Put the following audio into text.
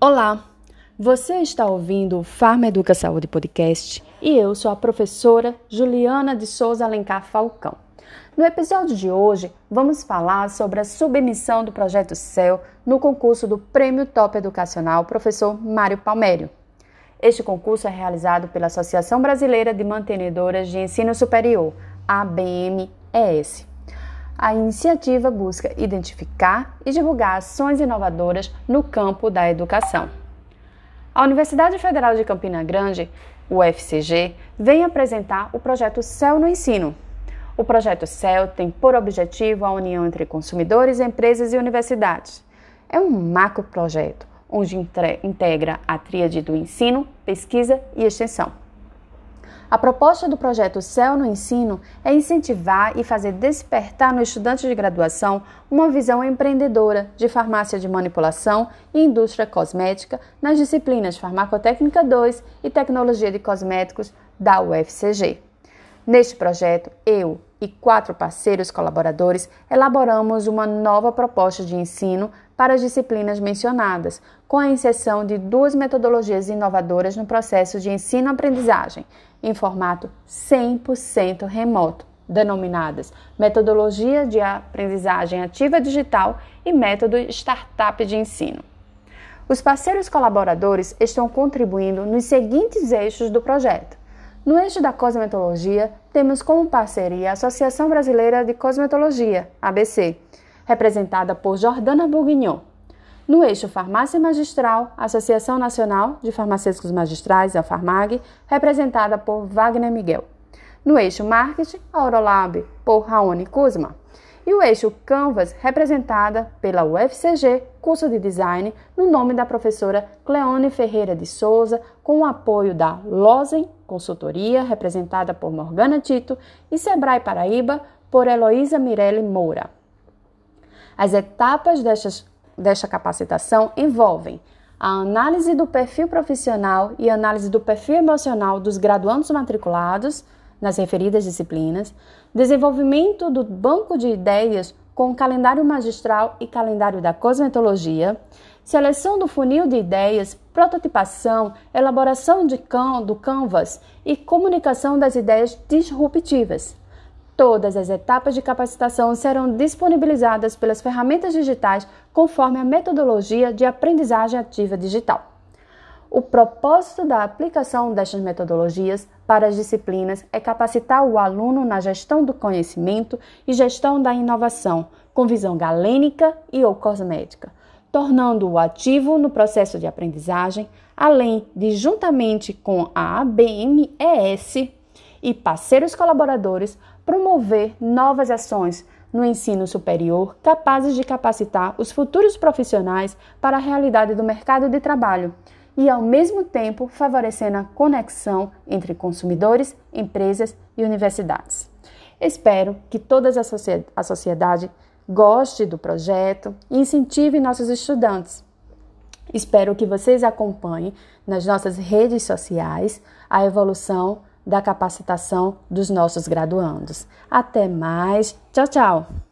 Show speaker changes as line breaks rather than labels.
Olá, você está ouvindo o Farma Educa Saúde Podcast e eu sou a professora Juliana de Souza Alencar Falcão. No episódio de hoje, vamos falar sobre a submissão do projeto CEL no concurso do Prêmio Top Educacional Professor Mário Palmério. Este concurso é realizado pela Associação Brasileira de Mantenedoras de Ensino Superior, ABMES. A iniciativa busca identificar e divulgar ações inovadoras no campo da educação. A Universidade Federal de Campina Grande, UFCG, vem apresentar o projeto Céu no Ensino. O projeto CEL tem por objetivo a união entre consumidores, empresas e universidades. É um macro projeto onde integra a tríade do ensino, pesquisa e extensão. A proposta do projeto Céu no Ensino é incentivar e fazer despertar no estudante de graduação uma visão empreendedora de farmácia de manipulação e indústria cosmética nas disciplinas Farmacotécnica 2 e Tecnologia de Cosméticos da UFCG. Neste projeto, eu e quatro parceiros colaboradores elaboramos uma nova proposta de ensino para as disciplinas mencionadas, com a inserção de duas metodologias inovadoras no processo de ensino-aprendizagem, em formato 100% remoto, denominadas Metodologia de Aprendizagem Ativa Digital e Método Startup de Ensino. Os parceiros colaboradores estão contribuindo nos seguintes eixos do projeto no eixo da cosmetologia, temos como parceria a Associação Brasileira de Cosmetologia, ABC, representada por Jordana Bourguignon. No eixo Farmácia Magistral, Associação Nacional de Farmacêuticos Magistrais, a Farmag, representada por Wagner Miguel. No eixo Marketing, a Orolab, por Raoni Kuzma e o eixo Canvas, representada pela UFCG, curso de design, no nome da professora Cleone Ferreira de Souza, com o apoio da Lozen Consultoria, representada por Morgana Tito, e Sebrae Paraíba, por Heloísa Mirelle Moura. As etapas destas, desta capacitação envolvem a análise do perfil profissional e análise do perfil emocional dos graduandos matriculados, nas referidas disciplinas, desenvolvimento do banco de ideias com calendário magistral e calendário da cosmetologia, seleção do funil de ideias, prototipação, elaboração de can do canvas e comunicação das ideias disruptivas. Todas as etapas de capacitação serão disponibilizadas pelas ferramentas digitais conforme a metodologia de aprendizagem ativa digital. O propósito da aplicação destas metodologias para as disciplinas é capacitar o aluno na gestão do conhecimento e gestão da inovação, com visão galênica e ou cosmética, tornando-o ativo no processo de aprendizagem, além de, juntamente com a ABMES e parceiros colaboradores, promover novas ações no ensino superior capazes de capacitar os futuros profissionais para a realidade do mercado de trabalho e, ao mesmo tempo, favorecendo a conexão entre consumidores, empresas e universidades. Espero que toda a sociedade goste do projeto e incentive nossos estudantes. Espero que vocês acompanhem nas nossas redes sociais a evolução da capacitação dos nossos graduandos. Até mais. Tchau, tchau.